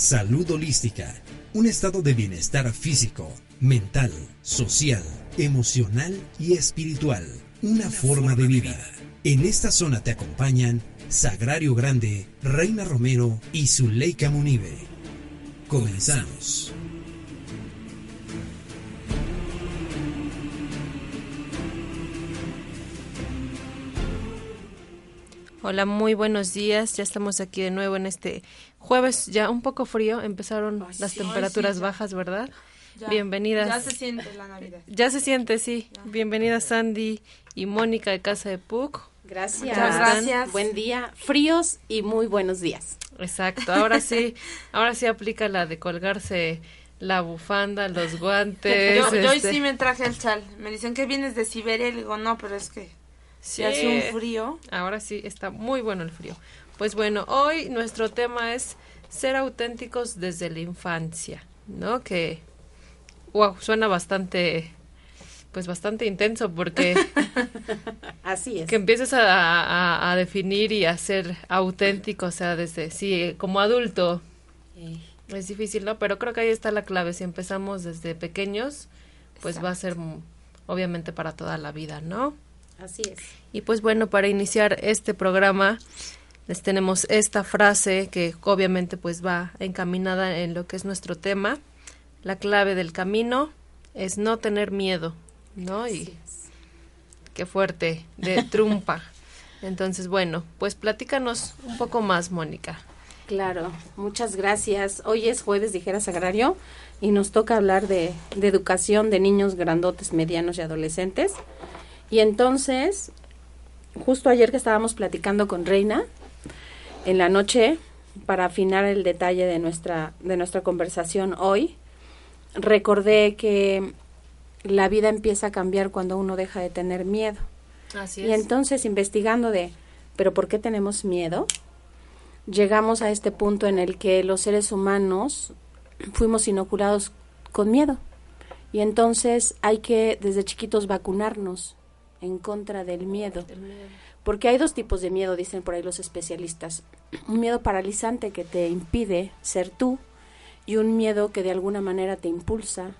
Salud holística, un estado de bienestar físico, mental, social, emocional y espiritual, una, forma, de vida. En esta zona te acompañan Sagrario Grande, Reina Romero y Zuleika Munive. Comenzamos. Hola, muy buenos días. Ya estamos aquí de nuevo en este jueves, ya un poco frío. Empezaron Ay, las sí. temperaturas Ay, sí, ya. bajas, ¿verdad? Ya, Bienvenidas. Ya se siente la Navidad. Ya se siente, sí. Bienvenidas Sandy y Mónica de Casa de Puc. Gracias. Muchas gracias. Buen día, fríos y muy buenos días. Exacto. Ahora sí, ahora sí aplica la de colgarse la bufanda, los guantes. Yo, yo hoy este, sí me traje el chal. Me dicen que vienes de Siberia y le digo, no, pero es que sí. si hace un frío. Ahora sí está muy bueno el frío. Pues bueno, hoy nuestro tema es ser auténticos desde la infancia, ¿no? Que, wow, suena bastante, pues bastante intenso porque Así es. que empieces a, a- a definir y a ser auténtico, o sea, desde, sí, como adulto Eh, es difícil, ¿no? Pero creo que ahí está la clave. Si empezamos desde pequeños, pues va a ser obviamente para toda la vida, ¿no? así es. Y pues bueno, para iniciar este programa les tenemos esta frase que obviamente pues va encaminada en lo que es nuestro tema. La clave del camino es no tener miedo, ¿no? Y qué fuerte, de trumpa. Entonces, bueno, pues platícanos un poco más, Mónica. Claro, muchas gracias. Hoy es jueves, dijera Sagrario, y nos toca hablar de, de educación de niños grandotes, medianos y adolescentes. Y entonces, justo ayer que estábamos platicando con Reina, en la noche, para afinar el detalle de nuestra, de nuestra conversación hoy, recordé que la vida empieza a cambiar cuando uno deja de tener miedo. Así Y entonces investigando de, pero ¿por qué tenemos miedo? Llegamos a este punto en el que los seres humanos fuimos inoculados con miedo. Y entonces hay que desde chiquitos vacunarnos en contra del miedo. Porque hay dos tipos de miedo, dicen por ahí los especialistas. Un miedo paralizante que te impide ser tú y un miedo que de alguna manera te impulsa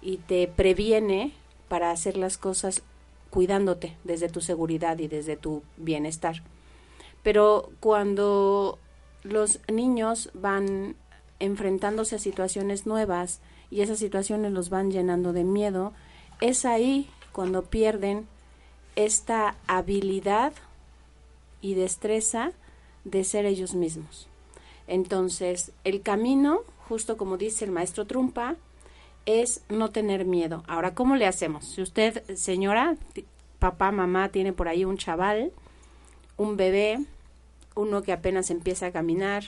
y te previene para hacer las cosas cuidándote desde tu seguridad y desde tu bienestar. Pero cuando los niños van enfrentándose a situaciones nuevas y esas situaciones los van llenando de miedo, es ahí cuando pierden esta habilidad y destreza de ser ellos mismos. Entonces, el camino, justo como dice el maestro Trumpa, es no tener miedo. Ahora, ¿cómo le hacemos? Si usted, señora, papá, mamá, tiene por ahí un chaval, un bebé, uno que apenas empieza a caminar,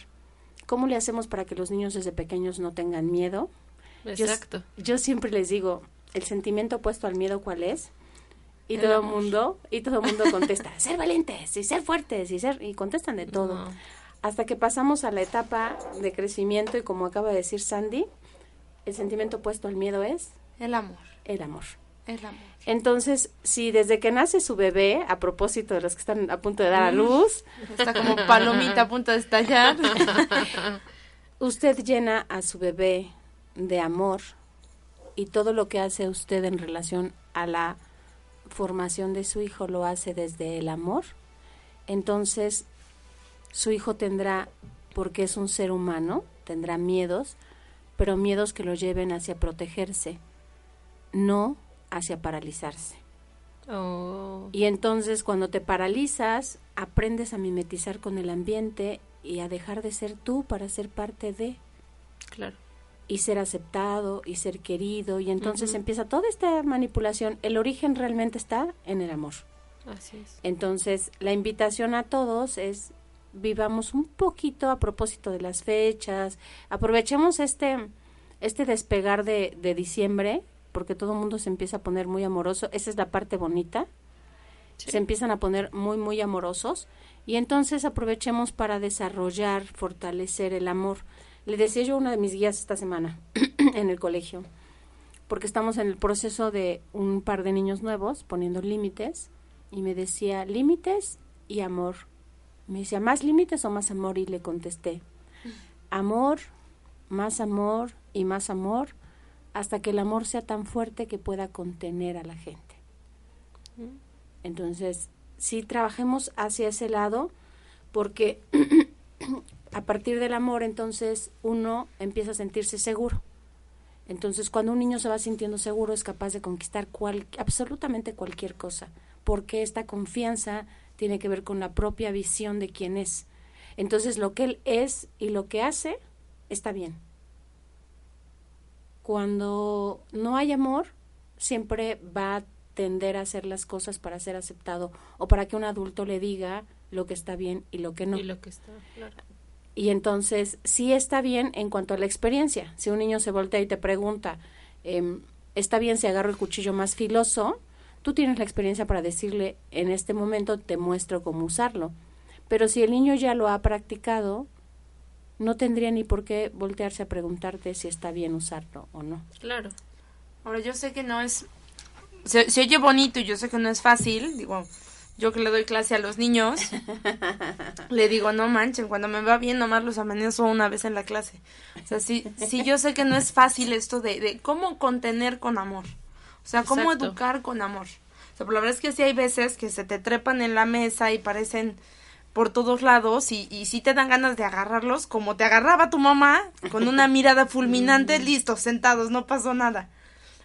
¿cómo le hacemos para que los niños desde pequeños no tengan miedo? Yo- Exacto. Yo, siempre les digo, el sentimiento opuesto al miedo, ¿cuál es? Y todo el mundo, y todo el mundo contesta, ser valientes y ser fuertes y ser, y contestan de todo. No. Hasta que pasamos a la etapa de crecimiento y como acaba de decir Sandy, el sentimiento opuesto al miedo es El amor. el amor. El amor. Entonces, si desde que nace su bebé, a propósito de los que están a punto de dar a luz, Está como palomita a punto de estallar. usted llena a su bebé de amor y todo lo que hace usted en relación a la formación de su hijo lo hace desde el amor, entonces su hijo tendrá, porque es un ser humano, tendrá miedos, pero miedos que lo lleven hacia protegerse, no hacia paralizarse. Oh, Y entonces cuando te paralizas, aprendes a mimetizar con el ambiente y a dejar de ser tú para ser parte de claro. Y ser aceptado y ser querido y entonces empieza toda esta manipulación. El origen realmente está en el amor. Así es. Entonces la invitación a todos es vivamos un poquito a propósito de las fechas, aprovechemos este, este despegar de, de diciembre, porque todo el mundo se empieza a poner muy amoroso, esa es la parte bonita, se empiezan a poner muy, muy amorosos, y entonces aprovechemos para desarrollar, fortalecer el amor. Le decía yo a una de mis guías esta semana en el colegio, porque estamos en el proceso de un par de niños nuevos poniendo límites, y me decía límites y amor. Me decía, ¿más límites o más amor? Y le contesté, amor, más amor y más amor, hasta que el amor sea tan fuerte que pueda contener a la gente. Entonces, sí trabajemos hacia ese lado, porque a partir del amor, entonces uno empieza a sentirse seguro. Entonces, cuando un niño se va sintiendo seguro, es capaz de conquistar cual, absolutamente cualquier cosa, porque esta confianza tiene que ver con la propia visión de quién es. Entonces, lo que él es y lo que hace está bien. Cuando no hay amor, siempre va a tender a hacer las cosas para ser aceptado o para que un adulto le diga lo que está bien y lo que no. Y lo que está, claro. Y entonces, sí está bien en cuanto a la experiencia. Si un niño se voltea y te pregunta, em, ¿está bien si agarro el cuchillo más filoso? Tú tienes la experiencia para decirle, en este momento te muestro cómo usarlo. Pero si el niño ya lo ha practicado, no tendría ni por qué voltearse a preguntarte si está bien usarlo o no. Claro. Ahora, yo sé que no es... Se, se oye bonito y yo sé que no es fácil, digo, yo que le doy clase a los niños, le digo, no manchen, cuando me va bien nomás los amenazo una vez en la clase. O sea, sí, sí yo sé que no es fácil esto de, de cómo contener con amor. O sea, cómo Exacto. educar con amor. O sea, pero la verdad es que sí hay veces que se te trepan en la mesa y parecen por todos lados y, y sí te dan ganas de agarrarlos como te agarraba tu mamá con una mirada fulminante, listo, sentados, no pasó nada.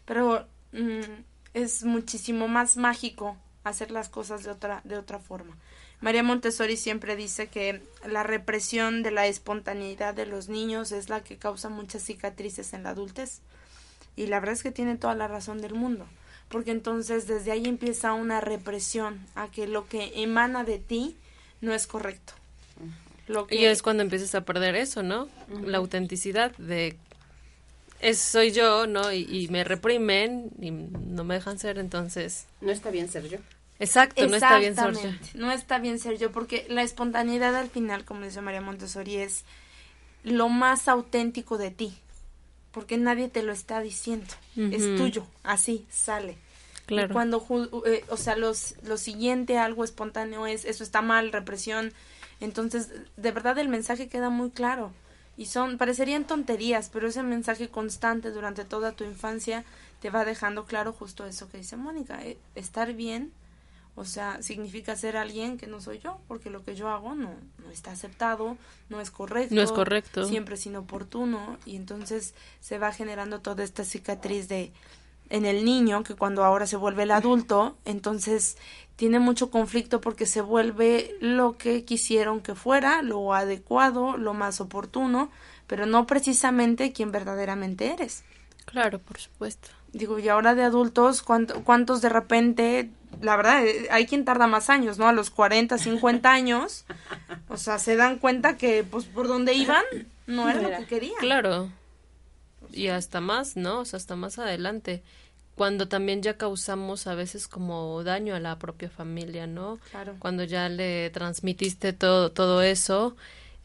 Pero mm, es muchísimo más mágico hacer las cosas de otra, de otra forma. María Montessori siempre dice que la represión de la espontaneidad de los niños es la que causa muchas cicatrices en la adultez. Y la verdad es que tiene toda la razón del mundo, porque entonces desde ahí empieza una represión a que lo que emana de ti no es correcto. Lo que Y es cuando empiezas a perder eso, ¿no? La autenticidad de es soy yo, ¿no? Y, y me reprimen y no me dejan ser, entonces. No está bien ser yo. Exacto, no está bien ser yo. Exactamente, No está bien ser yo, porque la espontaneidad al final, como dice María Montessori, es lo más auténtico de ti, porque nadie te lo está diciendo, es tuyo, así sale. Claro. Y cuando, eh, o sea, los, lo siguiente, algo espontáneo es, eso está mal, represión, entonces, de verdad el mensaje queda muy claro. Y son, parecerían tonterías, pero ese mensaje constante durante toda tu infancia te va dejando claro justo eso que dice Mónica, eh, estar bien, o sea, significa ser alguien que no soy yo, porque lo que yo hago no, no está aceptado, no es correcto. No es correcto. Siempre es inoportuno, y entonces se va generando toda esta cicatriz de en el niño, que cuando ahora se vuelve el adulto, entonces tiene mucho conflicto porque se vuelve lo que quisieron que fuera, lo adecuado, lo más oportuno, pero no precisamente quien verdaderamente eres. Claro, por supuesto. Digo, y ahora de adultos, ¿cuánto- ¿cuántos de repente, la verdad, eh, hay quien tarda más años, ¿no? A los 40, 50 años, o sea, se dan cuenta que, pues, por donde iban, no era lo que querían. Claro. Y hasta más, ¿no? O sea, hasta más adelante. Cuando también ya causamos a veces como daño a la propia familia, ¿no? Claro. Cuando ya le transmitiste todo, todo eso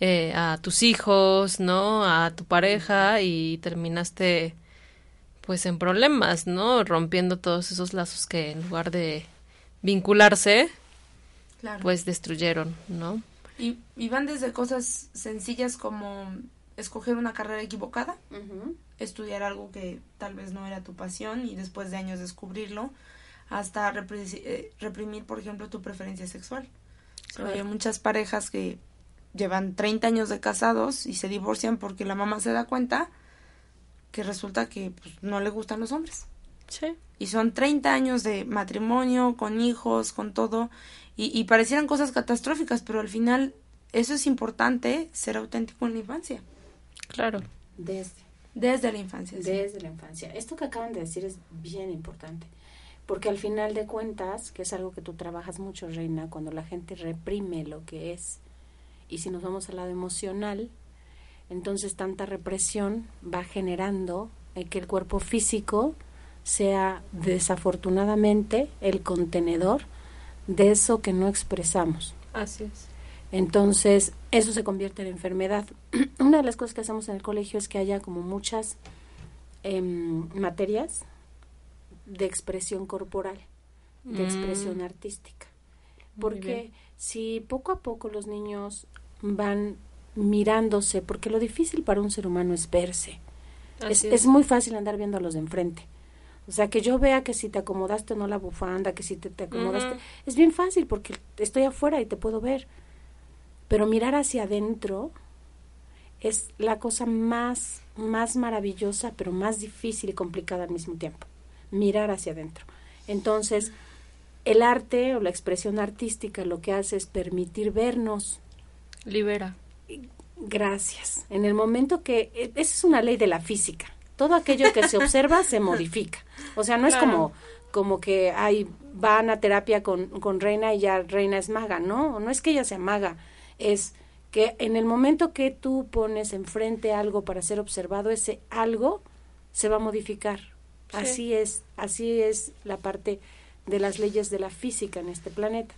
eh, a tus hijos, ¿no? A tu pareja y terminaste pues en problemas, ¿no? Rompiendo todos esos lazos que en lugar de vincularse, Claro. pues destruyeron, ¿no? Y, y van desde cosas sencillas como escoger una carrera equivocada, estudiar algo que tal vez no era tu pasión y después de años descubrirlo, hasta eh, reprimir, por ejemplo, tu preferencia sexual. Hay muchas parejas que llevan 30 años de casados y se divorcian porque la mamá se da cuenta que resulta que pues, no le gustan los hombres. Sí. Y son 30 años de matrimonio, con hijos, con todo, y, y parecieran cosas catastróficas, pero al final eso es importante, ser auténtico en la infancia, Claro. Desde. desde la infancia. sí. Desde la infancia. Esto que acaban de decir es bien importante, porque al final de cuentas, que es algo que tú trabajas mucho, Reina, cuando la gente reprime lo que es y si nos vamos al lado emocional, entonces tanta represión va generando eh, que el cuerpo físico sea desafortunadamente el contenedor de eso que no expresamos. Así es. Entonces, eso se convierte en enfermedad. Una de las cosas que hacemos en el colegio es que haya como muchas em, materias de expresión corporal, de Mm. expresión artística. Porque si poco a poco los niños van mirándose, porque lo difícil para un ser humano es verse. Es, es muy fácil andar viendo a los de enfrente. O sea, que yo vea que si te acomodaste o no la bufanda, que si te, te acomodaste. Es bien fácil porque estoy afuera y te puedo ver. Pero mirar hacia adentro es la cosa más, más maravillosa, pero más difícil y complicada al mismo tiempo. Mirar hacia adentro. Entonces, el arte o la expresión artística lo que hace es permitir vernos. Libera. Gracias. En el momento que, e- esa es una ley de la física. Todo aquello que se observa se modifica. O sea, no es como, como que ay, van a terapia con, con Reina y ya Reina es maga. No, no es que ella sea maga. Es que en el momento que tú pones enfrente algo para ser observado, ese algo se va a modificar. Sí. Así es, así es la parte de las leyes de la física en este planeta.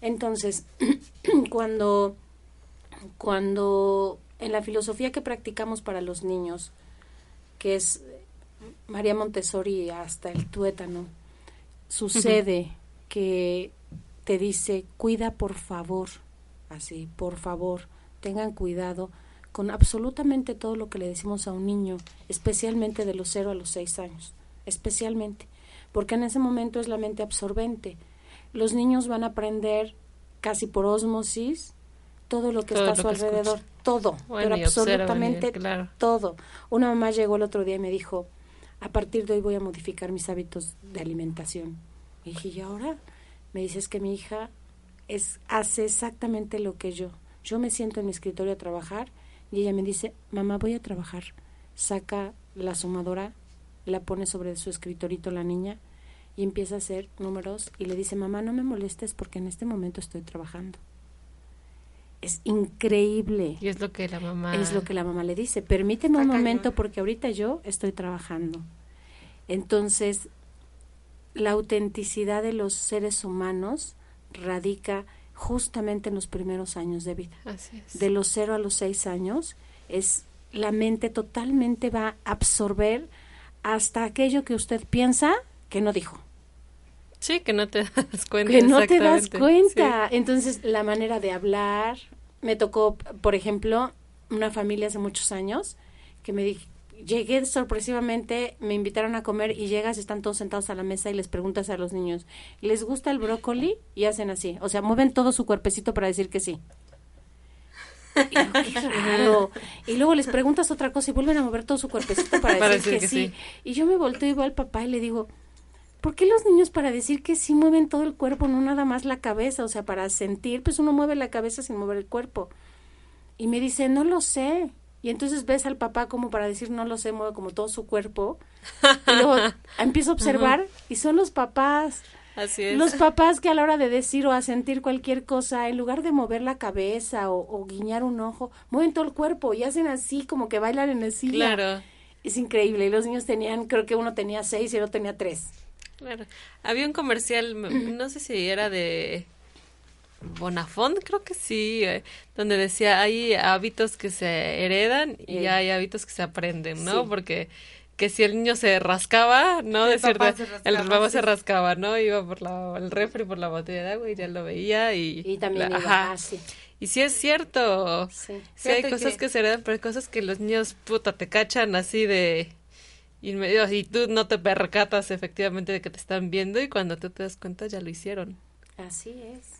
Entonces, cuando cuando en la filosofía que practicamos para los niños, que es María Montessori hasta el tuétano, sucede que te dice, cuida por favor, así, por favor, tengan cuidado con absolutamente todo lo que le decimos a un niño, especialmente de los 0 a los 6 años, especialmente, porque en ese momento es la mente absorbente. Los niños van a aprender casi por osmosis todo lo que Todo está a su alrededor, todo, Bueno, pero absolutamente claro. todo. Una mamá llegó el otro día y me dijo, a partir de hoy voy a modificar mis hábitos de alimentación. Y dije, ¿y ahora? Me dice, es que mi hija es, hace exactamente lo que yo. Yo me siento en mi escritorio a trabajar y ella me dice, mamá, voy a trabajar. Saca la sumadora, la pone sobre su escritorito la niña y empieza a hacer números y le dice, mamá, no me molestes porque en este momento estoy trabajando. Es increíble. Y es lo que la mamá... Es lo que la mamá le dice. Permíteme un momento porque ahorita yo estoy trabajando. Entonces, la autenticidad de los seres humanos radica justamente en los primeros años de vida. Así es. De los 0 a los 6 años es la mente totalmente va a absorber hasta aquello que usted piensa que no dijo. Sí, que no te das cuenta. que no te das cuenta. Entonces, la manera de hablar, me tocó, por ejemplo, una familia hace muchos años que me dije, llegué sorpresivamente, me invitaron a comer y llegas, están todos sentados a la mesa y les preguntas a los niños, ¿les gusta el brócoli? Y hacen así, o sea, mueven todo su cuerpecito para decir que sí. Y, raro. Y luego les preguntas otra cosa y vuelven a mover todo su cuerpecito para, Para decir, decir que, que sí. sí. Y yo me volteo y voy al papá y le digo, ¿por qué los niños para decir que sí mueven todo el cuerpo, no nada más la cabeza? O sea, para sentir, pues uno mueve la cabeza sin mover el cuerpo. Y me dice, no lo sé. Y entonces ves al papá como para decir, no lo sé, mueve como todo su cuerpo. Y luego empiezo a observar y son los papás. Así es. Los papás que a la hora de decir o a sentir cualquier cosa, en lugar de mover la cabeza o, o guiñar un ojo, mueven todo el cuerpo y hacen así como que bailan en el silla. Claro, Es increíble. Y los niños tenían, creo que uno tenía seis y el otro tenía tres. Claro. Había un comercial, no sé si era de Bonafont, creo que sí, eh, donde decía hay hábitos que se heredan y hay hábitos que se aprenden, ¿no? Sí. Porque que si el niño se rascaba, ¿no? El papá de- se el rascaba, papá sí. se rascaba, ¿no? Iba por la, el refri, por la botella de agua y ya lo veía y... Y también la- iba ajá. así. Y sí es cierto. Sí. Sí, hay cosas que- que... se heredan, pero hay cosas que los niños, puta, te cachan así de inmediato y tú no te percatas efectivamente de que te están viendo y cuando tú te das cuenta ya lo hicieron. Así es.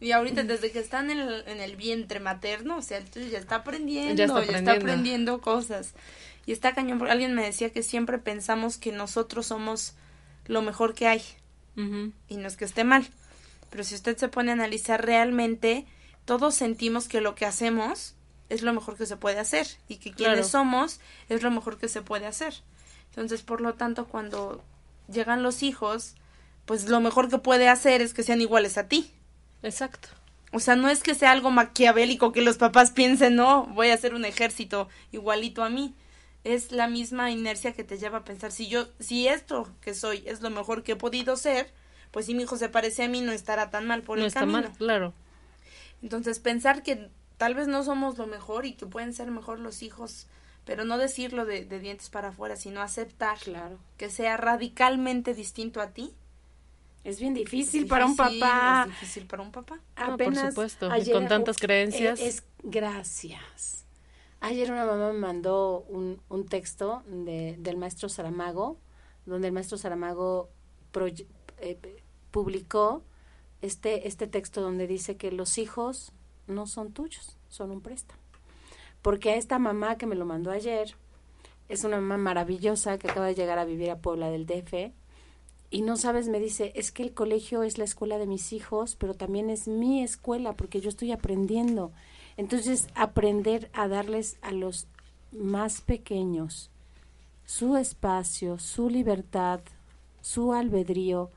Y ahorita desde que están en el, en el vientre materno, o sea, entonces ya está aprendiendo, Ya ya está aprendiendo. cosas. Y está cañón, porque alguien me decía que siempre pensamos que nosotros somos lo mejor que hay Ujú. y no es que esté mal. Pero si usted se pone a analizar realmente, todos sentimos que lo que hacemos es lo mejor que se puede hacer y que quienes Claro. somos es lo mejor que se puede hacer. Entonces, por lo tanto, cuando llegan los hijos, pues lo mejor que puede hacer es que sean iguales a ti. Exacto. O sea, no es que sea algo maquiavélico que los papás piensen, no, voy a hacer un ejército igualito a mí. Es la misma inercia que te lleva a pensar, si yo, si esto que soy es lo mejor que he podido ser, pues si mi hijo se parece a mí no estará tan mal por no el está camino. mal, claro. Entonces, pensar que tal vez no somos lo mejor y que pueden ser mejor los hijos, pero no decirlo de, de dientes para afuera, sino aceptar Claro. que sea radicalmente distinto a ti. Es bien difícil Es para un difícil, papá. Es difícil para un papá. No, por Apenas supuesto, y ayer- con tantas creencias. Es, gracias. Ayer una mamá me mandó un, un texto de, del maestro Saramago, donde el maestro Saramago eh, publicó este, este texto donde dice que los hijos no son tuyos, son un préstamo. Porque a esta mamá que me lo mandó ayer, es una mamá maravillosa que acaba de llegar a vivir a Puebla del DF, y no sabes, me dice, es que el colegio es la escuela de mis hijos, pero también es mi escuela porque yo estoy aprendiendo. Entonces, aprender a darles a los más pequeños su espacio, su libertad, su albedrío.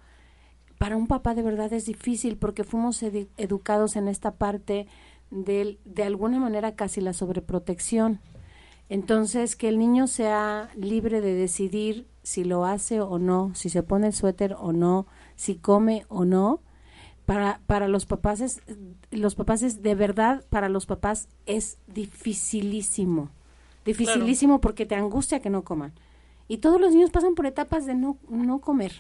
Para un papá de verdad es difícil porque fuimos edu- educados en esta parte del- de alguna manera casi la sobreprotección. Entonces, que el niño sea libre de decidir si lo hace o no, si se pone el suéter o no, si come o no, para, para los papás es, los papás es, de verdad, para los papás es dificilísimo. Dificilísimo porque te angustia que no coman. Y todos los niños pasan por etapas de no, no comer.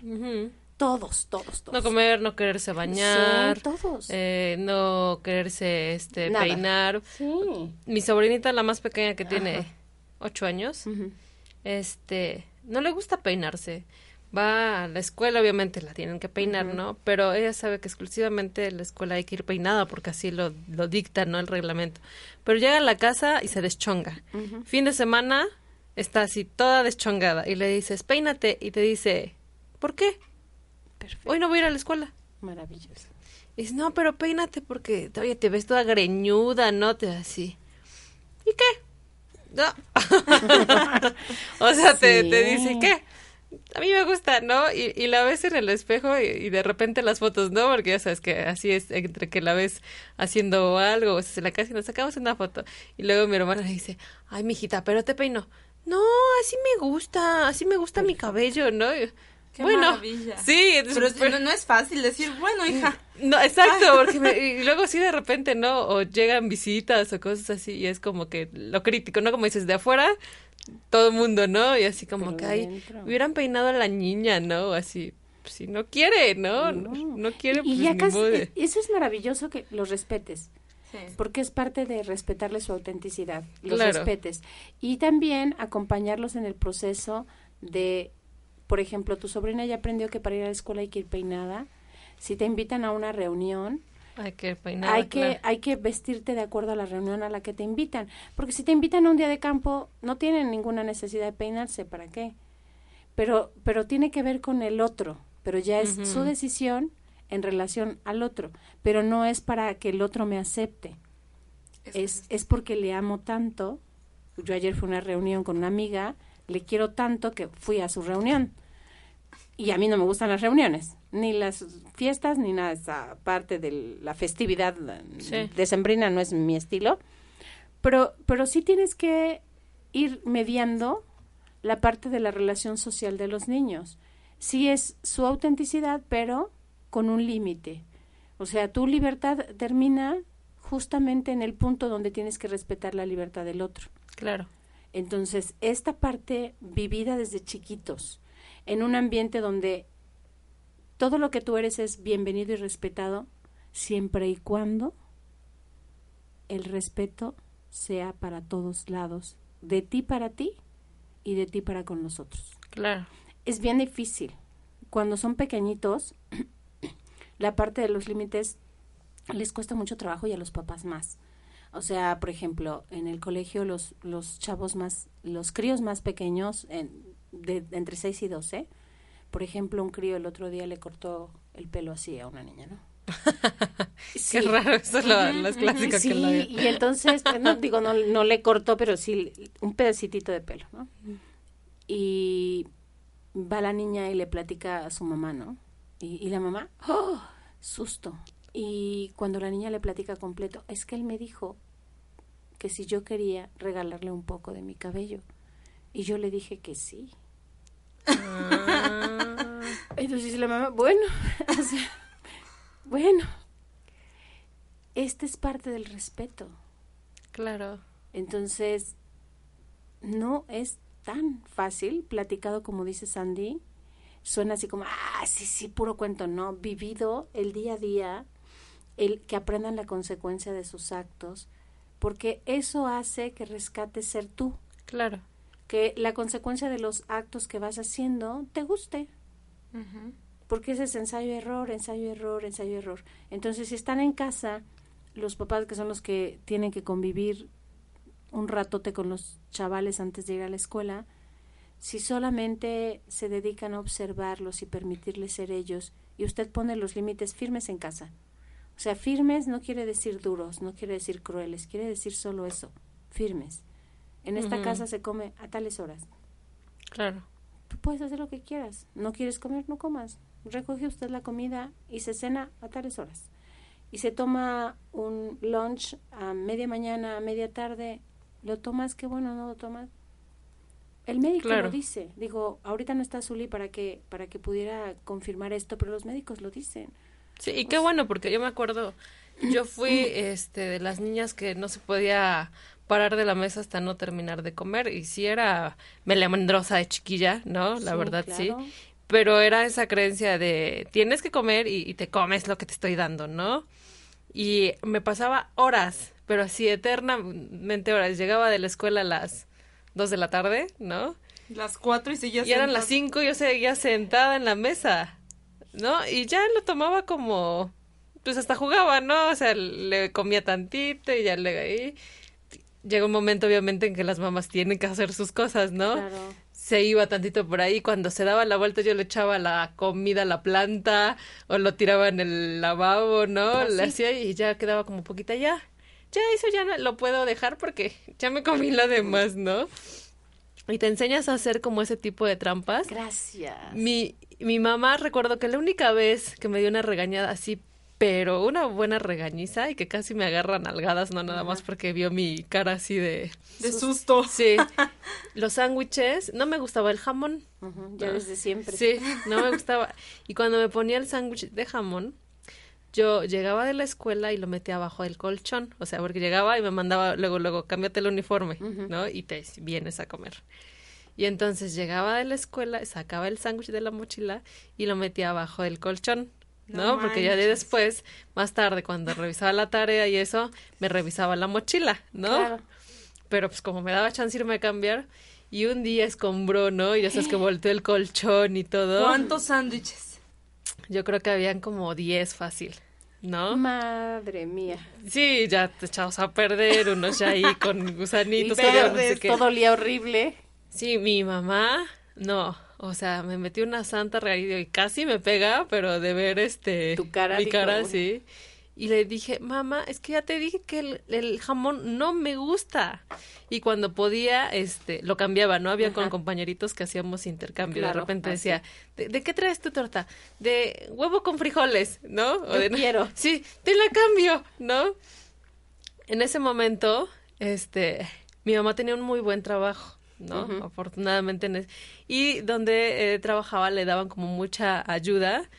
Todos, todos, todos. No comer, no quererse bañar, Sí, todos. eh, no quererse este, Nada. peinar. Sí. Mi sobrinita, la más pequeña que tiene ocho años, este, no le gusta peinarse. Va a la escuela, obviamente la tienen que peinar, ¿no? Pero ella sabe que exclusivamente en la escuela hay que ir peinada porque así lo, lo dicta, ¿no? El reglamento. Pero llega a la casa y se deschonga. Fin de semana está así toda deschongada y le dices, peínate y te dice, ¿por qué? Perfecto. Hoy no voy a ir a la escuela. Maravilloso. Y dice, no, pero peínate porque, oye, te ves toda greñuda, ¿no? Te así. ¿Y qué? No. o sea, te, Sí. te dice, ¿qué? A mí me gusta, ¿no? Y, y la ves en el espejo y, y de repente las fotos, ¿no? Porque ya sabes que así es, entre que la ves haciendo algo, o se la casi nos sacamos una foto. Y luego mi hermana le dice, ay, mijita, pero te peino. No, así me gusta, así me gusta mi cabello, ¿no? Y- Qué bueno, maravilla. sí, entonces, Pero es- pero- no, es fácil decir, bueno, hija. no, exacto, porque me- y luego sí de repente, ¿no? O llegan visitas o cosas así y es como que lo crítico, ¿no? Como dices, de afuera, todo el mundo, ¿no? Y así como Pero que, ay, hubieran peinado a la niña, ¿no? Así, pues, si no quiere, ¿no? No, no quiere, y pues ya ni casi, modo de- eso es maravilloso que los respetes. Sí. porque es parte de respetarle su autenticidad, los Claro. respetes. Y también acompañarlos en el proceso de, por ejemplo, tu sobrina ya aprendió que para ir a la escuela hay que ir peinada. Si te invitan a una reunión, Hay que peinar. hay que hay que vestirte de acuerdo a la reunión a la que te invitan, porque si te invitan a un día de campo no tienen ninguna necesidad de peinarse, ¿para qué? Pero pero tiene que ver con el otro, pero ya es su decisión en relación al otro, pero no es para que el otro me acepte. Es es porque le amo tanto. Yo ayer fui a una reunión con una amiga, le quiero tanto que fui a su reunión. Y a mí no me gustan las reuniones, ni las fiestas, ni nada, esa parte de la festividad Sí. decembrina no es mi estilo. Pero, pero sí tienes que ir mediando la parte de la relación social de los niños. Sí es su autenticidad, pero con un límite. O sea, tu libertad termina justamente en el punto donde tienes que respetar la libertad del otro. Claro. Entonces, esta parte vivida desde chiquitos, en un ambiente donde todo lo que tú eres es bienvenido y respetado, siempre y cuando el respeto sea para todos lados, de ti para ti y de ti para con los otros. Claro. Es bien difícil. Cuando son pequeñitos, la parte de los límites les cuesta mucho trabajo y a los papás más. O sea, por ejemplo, en el colegio los, los chavos más, los críos más pequeños, en, de, de entre 6 y 12, por ejemplo, un crío el otro día le cortó el pelo así a una niña, ¿no? Qué raro, eso es lo, lo clásico Sí, que lo y entonces, pues, no, digo, no, no le cortó, pero sí un pedacitito de pelo, ¿no? Y va la niña y le platica a su mamá, ¿no? Y, y la mamá, ¡oh! Susto. Y cuando la niña le platica completo, es que él me dijo que si yo quería regalarle un poco de mi cabello. Y yo le dije que sí. Ah. Entonces dice la mamá, bueno, o sea, bueno, este es parte del respeto. Claro. Entonces, no es tan fácil, platicado como dice Sandy, suena así como, ah, sí, sí, puro cuento, no, vivido el día a día, el que aprendan la consecuencia de sus actos, porque eso hace que rescates ser tú, Claro. que la consecuencia de los actos que vas haciendo te guste, porque ese es ensayo-error, ensayo-error, ensayo-error. Entonces, si están en casa, los papás que son los que tienen que convivir un ratote con los chavales antes de ir a la escuela, si solamente se dedican a observarlos y permitirles ser ellos, y usted pone los límites firmes en casa. O sea, firmes no quiere decir duros, no quiere decir crueles, quiere decir solo eso, firmes. En esta casa se come a tales horas. Claro. Tú puedes hacer lo que quieras. No quieres comer, no comas. Recoge usted la comida y se cena a tales horas. Y se toma un lunch a media mañana, a media tarde. ¿Lo tomas? Qué bueno, ¿no lo tomas? El médico Claro. lo dice. Digo, ahorita no está Zuli para que, para que pudiera confirmar esto, pero los médicos lo dicen. Sí, y qué bueno, porque yo me acuerdo, yo fui este de las niñas que no se podía parar de la mesa hasta no terminar de comer, y sí era melamendrosa de chiquilla, ¿no? La Sí, verdad claro. sí. Pero era esa creencia de tienes que comer y, y te comes lo que te estoy dando, ¿no? Y me pasaba horas, pero así eternamente horas. Llegaba de la escuela a las dos de la tarde, ¿no? Las cuatro y seguías Y eran sentada. las cinco y yo seguía sentada en la mesa, ¿no? Y ya lo tomaba como, pues hasta jugaba, ¿no? O sea, le comía tantito y ya le ahí. Llega un momento, obviamente, en que las mamás tienen que hacer sus cosas, ¿no? Claro. Se iba tantito por ahí, cuando se daba la vuelta yo le echaba la comida a la planta o lo tiraba en el lavabo, ¿no? Ah, Le sí. hacía y ya quedaba como poquita ya. Ya eso ya no, lo puedo dejar porque ya me comí lo demás, ¿no? Y te enseñas a hacer como ese tipo de trampas. Gracias. Mi, mi mamá recuerdo que la única vez que me dio una regañada así, pero una buena regañiza y que casi me agarran nalgadas, no nada más porque vio mi cara así de... De susto. Sí, los sándwiches, no me gustaba el jamón. Ya desde siempre. Sí, no me gustaba. Y cuando me ponía el sándwich de jamón, yo llegaba de la escuela y lo metía abajo del colchón. O sea, porque llegaba y me mandaba luego, luego, cámbiate el uniforme, ¿no? Y te vienes a comer. Y entonces llegaba de la escuela, sacaba el sándwich de la mochila y lo metía abajo del colchón, ¿no? No porque ya de después, más tarde, cuando revisaba la tarea y eso, me revisaba la mochila, ¿no? Claro. Pero pues como me daba chance irme a cambiar, y un día escombró, ¿no? Y ya sabes que volteó el colchón y todo. ¿Cuántos sándwiches? Yo creo que habían como 10 fácil, ¿no? Madre mía. Sí, ya te echabas a perder, unos ya ahí con gusanitos, Y todo, no sé verdes, qué. todo olía horrible. Sí, mi mamá, no, o sea, me metió una santa regalía y casi me pega, pero de ver este... Tu cara, Mi cara, sí. Y le dije, mamá, es que ya te dije que el, el jamón no me gusta. Y cuando podía, este, lo cambiaba, ¿no? Había con compañeritos que hacíamos intercambio. de repente así. decía, ¿de, de qué traes tu torta? De huevo con frijoles, ¿no? O Yo de, quiero. Sí, te la cambio, ¿no? En ese momento, este, mi mamá tenía un muy buen trabajo, ¿no? Afortunadamente. En es- y donde eh, trabajaba le daban como mucha ayuda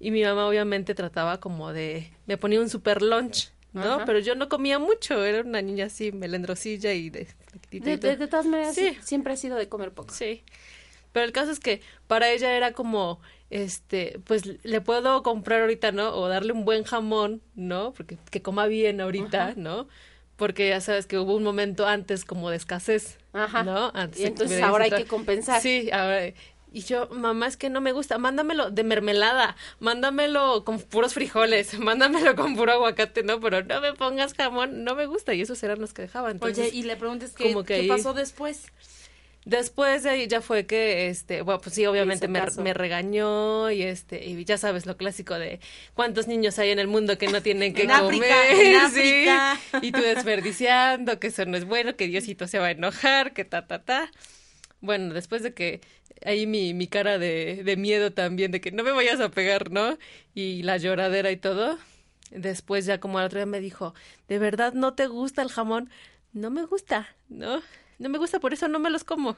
y mi mamá obviamente trataba como de, me ponía un super lunch, ¿no? Ajá. Pero yo no comía mucho, era una niña así melendrosilla y de... De, de- de todas maneras, Sí. siempre ha sido de comer poco. Sí. Pero el caso es que para ella era como, este, pues le puedo comprar ahorita, ¿no? O darle un buen jamón, ¿no? Porque que coma bien ahorita, ¿no? Porque ya sabes que hubo un momento antes como de escasez, Ajá. ¿no? Antes Y entonces ahora hay que compensar. Sí, ahora. Y yo, mamá, es que no me gusta, mándamelo de mermelada, mándamelo con puros frijoles, mándamelo con puro aguacate, no, pero no me pongas jamón, no me gusta. Y esos eran los que dejaba. Entonces, Oye, y le preguntas qué, como que qué ahí- pasó después. Después de ahí ya fue que, este, bueno, pues sí, obviamente me, regañó y este, y ya sabes lo clásico de cuántos niños hay en el mundo que no tienen que En comer, África, en sí, África. y tú desperdiciando, que eso no es bueno, que Diosito se va a enojar, que ta, ta, ta. Bueno, después de que ahí mi, mi cara de, de miedo también, de que no me vayas a pegar, ¿no? Y la lloradera y todo, Después ya como al otro día me dijo, ¿de verdad no te gusta el jamón? No me gusta, ¿no? No me gusta, por eso no me los como.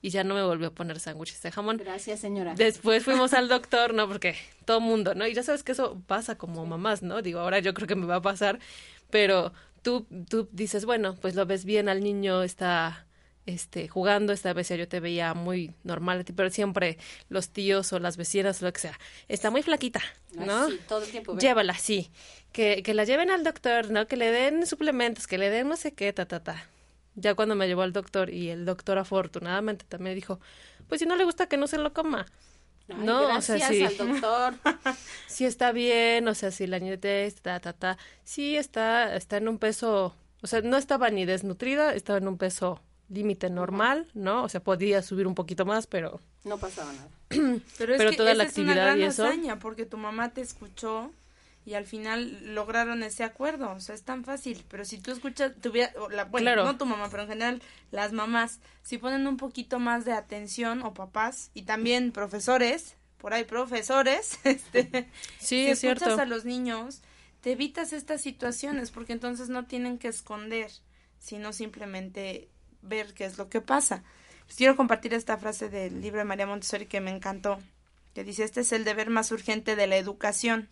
Y ya no me volvió a poner sándwiches de jamón. Gracias, señora. Después fuimos al doctor, ¿no? Porque todo mundo, ¿no? Y ya sabes que eso pasa como mamás, ¿no? Digo, ahora yo creo que me va a pasar, pero tú, tú dices, bueno, pues lo ves bien al niño, está este, jugando, esta vez yo te veía muy normal, pero siempre los tíos o las vecinas, lo que sea, está muy flaquita, ¿no? Ay, sí, todo el tiempo. Llévala, sí. Que, que la lleven al doctor, ¿no? Que le den suplementos, que le den no sé qué, ta, ta, ta. Ya cuando me llevó al doctor y el doctor afortunadamente también dijo, pues si no le gusta que no se lo coma. Ay, no, gracias o sea, sí. al doctor. Sí está bien, o sea, si la niña ta, ta, ta, sí está, está en un peso, o sea, no estaba ni desnutrida, estaba en un peso límite normal, ¿no? O sea, podía subir un poquito más, pero No pasaba nada. Pero es Pero que toda la esa es una gran y eso. hazaña porque tu mamá te escuchó y al final lograron ese acuerdo. O sea, es tan fácil. Pero si tú escuchas, tuviera, la, bueno, Claro. no tu mamá, pero en general las mamás, si ponen un poquito más de atención o papás y también profesores, por ahí profesores, este, sí, si es escuchas cierto. a los niños, te evitas estas situaciones porque entonces no tienen que esconder, sino simplemente ver qué es lo que pasa. Les quiero compartir esta frase del libro de María Montessori que me encantó, que dice, este es el deber más urgente de la educación.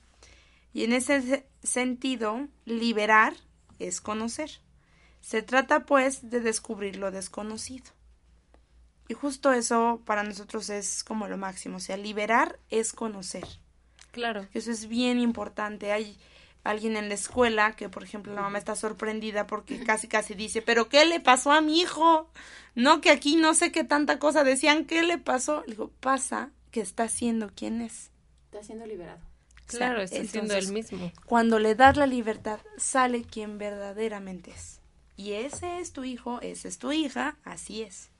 Y en ese se- sentido, liberar es conocer. Se trata, pues, de descubrir lo desconocido. Y justo eso para nosotros es como lo máximo, o sea, liberar es conocer. Claro. Eso es bien importante. Hay alguien en la escuela que, por ejemplo, la mamá está sorprendida porque casi casi dice, pero ¿qué le pasó a mi hijo? No, que aquí no sé qué tanta cosa decían, ¿qué le pasó? Le digo, pasa que está siendo quien es. Está siendo liberado. Claro, está siendo el mismo. Cuando le das la libertad, sale quien verdaderamente es. Y ese es tu hijo, esa es tu hija, así es.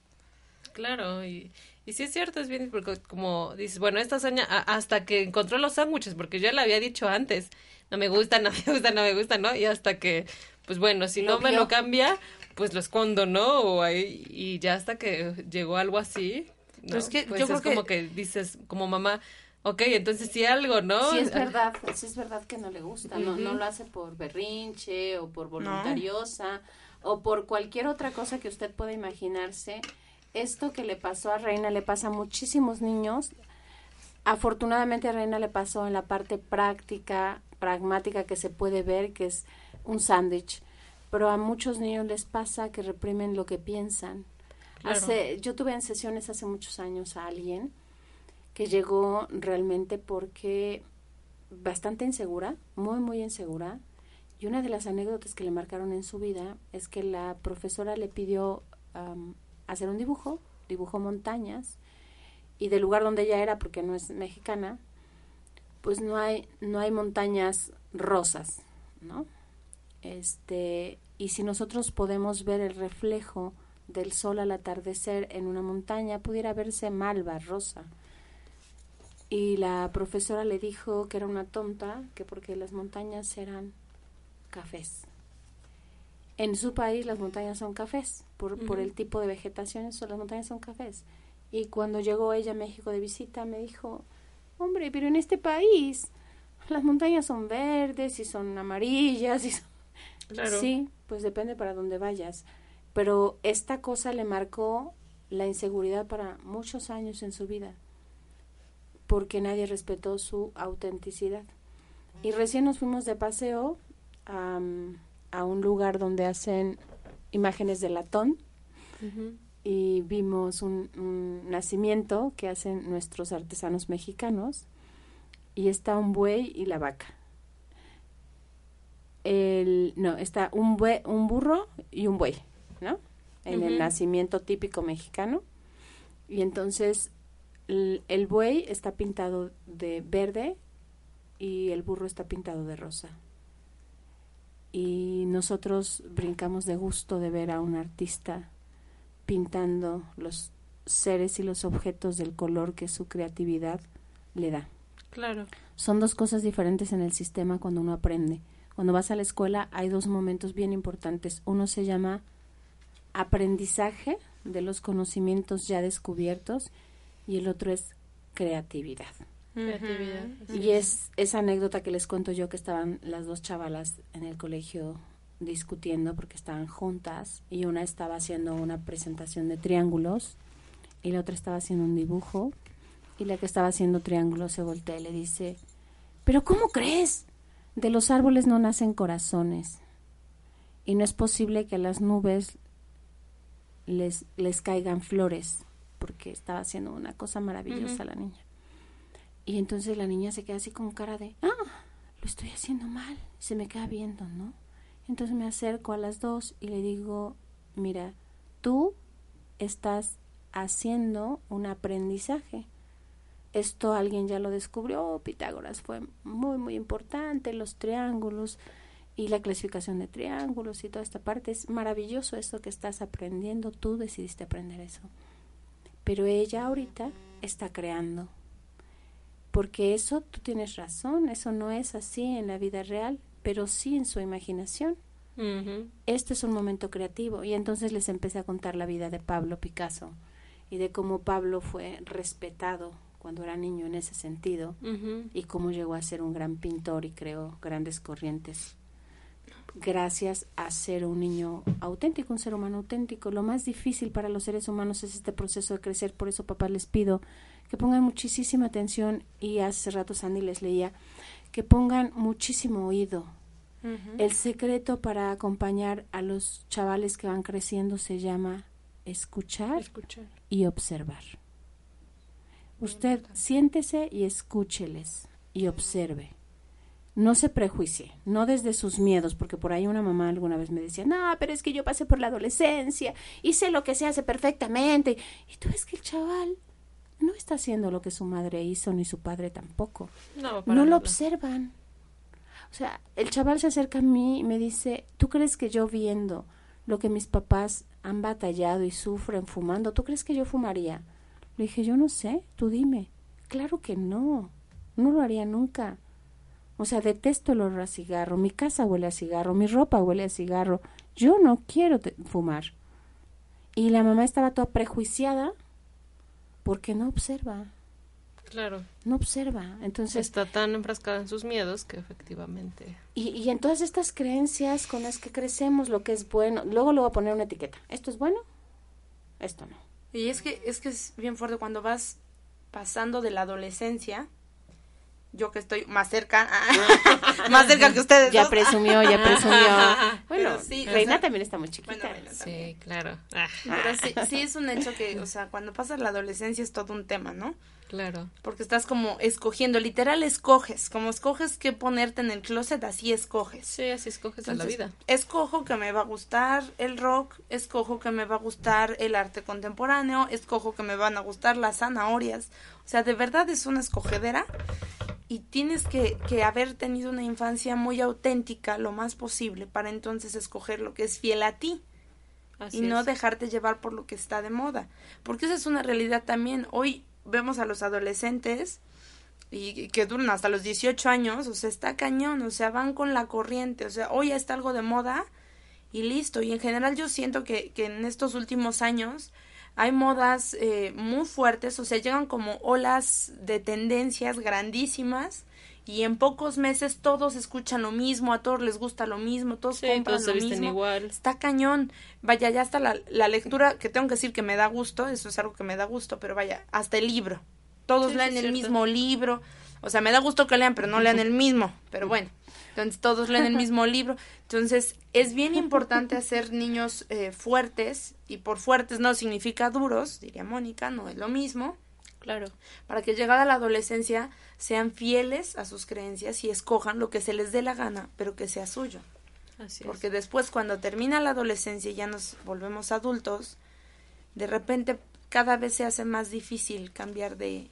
Claro, y, y sí es cierto, es bien, porque como dices, bueno, esta hazaña, a- hasta que encontró los sándwiches, porque yo le había dicho antes, no me gusta, no me gusta, no me gusta, ¿no? Y hasta que, pues bueno, si Lo no me lo cambia, pues lo escondo, ¿no? O ahí, y ya hasta que llegó algo así, ¿no? Pero es que pues yo es creo que- como que dices, como mamá, ok, entonces sí algo, ¿no? Sí es verdad, sí es verdad que no le gusta, no, no Ujú. lo hace por berrinche o por voluntariosa o por cualquier otra cosa que usted pueda imaginarse. Esto que le pasó a Reina le pasa a muchísimos niños. Afortunadamente a Reina le pasó en la parte práctica, pragmática que se puede ver, que es un sándwich. Pero a muchos niños les pasa que reprimen lo que piensan. Claro. Hace, yo tuve en sesiones hace muchos años a alguien que llegó realmente porque bastante insegura, muy, muy insegura. Y una de las anécdotas que le marcaron en su vida es que la profesora le pidió hacer un dibujo, dibujó montañas, y del lugar donde ella era, porque no es mexicana, pues no hay, no hay montañas rosas, ¿no? Este, y si nosotros podemos ver el reflejo del sol al atardecer en una montaña, pudiera verse malva, rosa. Y la profesora le dijo que era una tonta, que porque las montañas eran cafés. En su país las montañas son cafés, por, por el tipo de vegetación, las montañas son cafés. Y cuando llegó ella a México de visita, me dijo, hombre, pero en este país las montañas son verdes y son amarillas y son... Claro. Sí, pues depende para dónde vayas. Pero esta cosa le marcó la inseguridad para muchos años en su vida, porque nadie respetó su autenticidad. Y recién nos fuimos de paseo a un lugar donde hacen imágenes de latón y vimos un, un nacimiento que hacen nuestros artesanos mexicanos y está un buey y la vaca. El, no, está un, bue- un burro y un buey, ¿no? En el nacimiento típico mexicano. Y entonces el, el buey está pintado de verde y el burro está pintado de rosa. Y nosotros brincamos de gusto de ver a un artista pintando los seres y los objetos del color que su creatividad le da. Claro. Son dos cosas diferentes en el sistema cuando uno aprende. Cuando vas a la escuela hay dos momentos bien importantes. Uno se llama aprendizaje de los conocimientos ya descubiertos y el otro es creatividad. Creatividad. Y es esa anécdota que les cuento yo que estaban las dos chavalas en el colegio discutiendo porque estaban juntas y una estaba haciendo una presentación de triángulos y la otra estaba haciendo un dibujo y la que estaba haciendo triángulos se voltea y le dice, pero ¿cómo crees? De los árboles no nacen corazones y no es posible que a las nubes les, les caigan flores porque estaba haciendo una cosa maravillosa la niña. Y entonces la niña se queda así con cara de, ah, lo estoy haciendo mal. Se me queda viendo, ¿no? Entonces me acerco a las dos y le digo, mira, tú estás haciendo un aprendizaje. Esto alguien ya lo descubrió, Pitágoras fue muy, muy importante, los triángulos y la clasificación de triángulos y toda esta parte. Es maravilloso esto que estás aprendiendo, tú decidiste aprender eso. Pero ella ahorita está creando. Porque eso tú tienes razón, eso no es así en la vida real, pero sí en su imaginación. Este es un momento creativo. Y entonces les empecé a contar la vida de Pablo Picasso y de cómo Pablo fue respetado cuando era niño en ese sentido y cómo llegó a ser un gran pintor y creó grandes corrientes gracias a ser un niño auténtico, un ser humano auténtico. Lo más difícil para los seres humanos es este proceso de crecer, por eso papá les pido que pongan muchísima atención y hace rato Sandy les leía que pongan muchísimo oído. El secreto para acompañar a los chavales que van creciendo se llama escuchar Escuchar. y observar. Usted siéntese y escúcheles y observe. No se prejuicie, no desde sus miedos, porque por ahí una mamá alguna vez me decía, no, pero es que yo pasé por la adolescencia sé lo que se hace perfectamente. Y tú ves que el chaval no está haciendo lo que su madre hizo, ni su padre tampoco. No, No lo observan. O sea, el chaval se acerca a mí y me dice, ¿tú crees que yo viendo lo que mis papás han batallado y sufren fumando, ¿tú crees que yo fumaría? Le dije, yo no sé, tú dime. Claro que no, no lo haría nunca. O sea, detesto el olor a cigarro, mi casa huele a cigarro, mi ropa huele a cigarro, yo no quiero fumar. Y la mamá estaba toda prejuiciada porque no observa, Claro. no observa. Entonces, Está tan enfrascada en sus miedos que efectivamente. Y, y en todas estas creencias con las que crecemos, lo que es bueno, luego le voy a poner una etiqueta. ¿Esto es bueno? Esto no. Y es que es que es bien fuerte cuando vas pasando de la adolescencia. Yo que estoy más cerca, más cerca que ustedes. Ya dos. presumió, ya presumió. Bueno, sí, o Reina sea, también está muy chiquita. Bueno, Reina también. Sí, claro. Ah, Pero sí, sí es un hecho que, o sea, cuando pasas la adolescencia es todo un tema, ¿no? claro. Porque estás como escogiendo, literal escoges, como escoges qué ponerte en el closet, así escoges. Sí, así escoges a la vida. Escojo que me va a gustar el rock, escojo que me va a gustar el arte contemporáneo, escojo que me van a gustar las zanahorias. O sea, de verdad es una escogedera y tienes que, que haber tenido una infancia muy auténtica lo más posible para entonces escoger lo que es fiel a ti Así y no es. dejarte llevar por lo que está de moda. Porque esa es una realidad también. Hoy vemos a los adolescentes y y que duran hasta los 18 años, o sea, está cañón, o sea, van con la corriente, o sea, hoy ya está algo de moda y listo. Y en general yo siento que, que en estos últimos años hay modas eh, muy fuertes, o sea, llegan como olas de tendencias grandísimas y en pocos meses todos escuchan lo mismo, a todos les gusta lo mismo, todos Sí, compran todos lo mismo. igual. Está cañón. Vaya, ya hasta la, la lectura, que tengo que decir que me da gusto, eso es algo que me da gusto, pero vaya, hasta el libro. Todos Sí, leen el cierto. mismo libro. O sea, me da gusto que lean, pero no lean el mismo. Pero bueno, entonces todos leen el mismo libro. Entonces, es bien importante hacer niños eh, fuertes, y por fuertes no significa duros, diría Mónica, no es lo mismo Claro. para que llegada la adolescencia sean fieles a sus creencias y escojan lo que se les dé la gana, pero que sea suyo. Así es. Porque después cuando termina la adolescencia y ya nos volvemos adultos, de repente cada vez se hace más difícil cambiar de,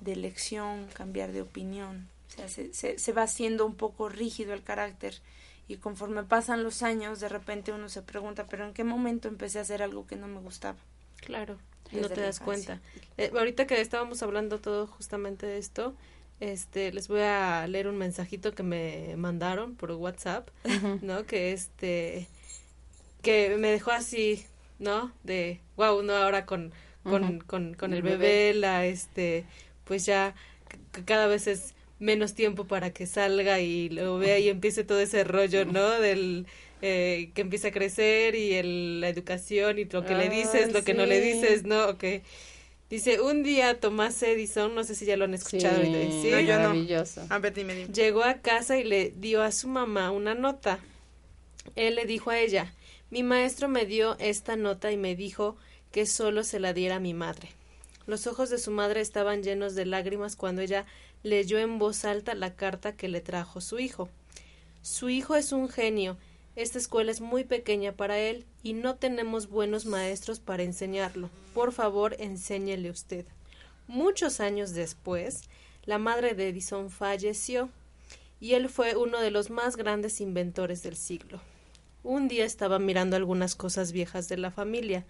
de elección, cambiar de opinión. O sea, se, se, se va haciendo un poco rígido el carácter y conforme pasan los años, de repente uno se pregunta, pero ¿en qué momento empecé a hacer algo que no me gustaba? Claro, y Desde no te das cuenta. Eh, ahorita que estábamos hablando todo justamente de esto, este, les voy a leer un mensajito que me mandaron por WhatsApp, ¿no? Que este, que me dejó así, ¿no? De, wow, no, ahora con, con, con, con el El bebé, bebé. la, este, pues ya que cada vez es menos tiempo para que salga y lo vea y empiece todo ese rollo, ¿no? Del eh, que empieza a crecer y el, la educación y lo que le dices, lo que no le dices, ¿no? Que dice, un día Tomás Edison, no sé si ya lo han escuchado, Sí, ahorita, ¿sí? No, yo no. maravilloso. A ver, dime, dime. Llegó a casa y le dio a su mamá una nota. Él le dijo a ella, mi maestro me dio esta nota y me dijo que solo se la diera a mi madre. Los ojos de su madre estaban llenos de lágrimas cuando ella leyó en voz alta la carta que le trajo su hijo. Su hijo es un genio. Esta escuela es muy pequeña para él y no tenemos buenos maestros para enseñarlo. Por favor, enséñele usted. Muchos años después, la madre de Edison falleció y él fue uno de los más grandes inventores del siglo. Un día estaba mirando algunas cosas viejas de la familia.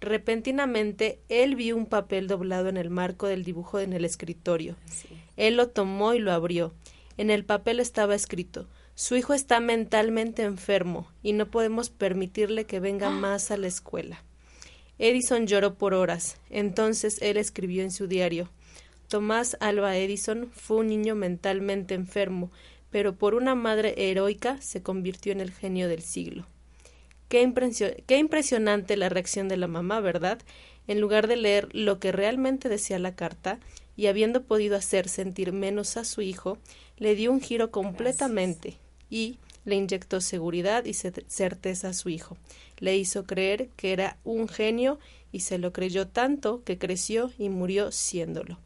Repentinamente, él vio un papel doblado en el marco del dibujo en el escritorio. Él lo tomó y lo abrió. En el papel estaba escrito Su hijo está mentalmente enfermo y no podemos permitirle que venga más a la escuela. Edison lloró por horas. Entonces él escribió en su diario Tomás Alba Edison fue un niño mentalmente enfermo, pero por una madre heroica se convirtió en el genio del siglo. Qué, impresio- qué impresionante la reacción de la mamá, ¿verdad? En lugar de leer lo que realmente decía la carta, y habiendo podido hacer sentir menos a su hijo, le dio un giro completamente y le inyectó seguridad y ce- certeza a su hijo. Le hizo creer que era un genio y se lo creyó tanto que creció y murió siéndolo.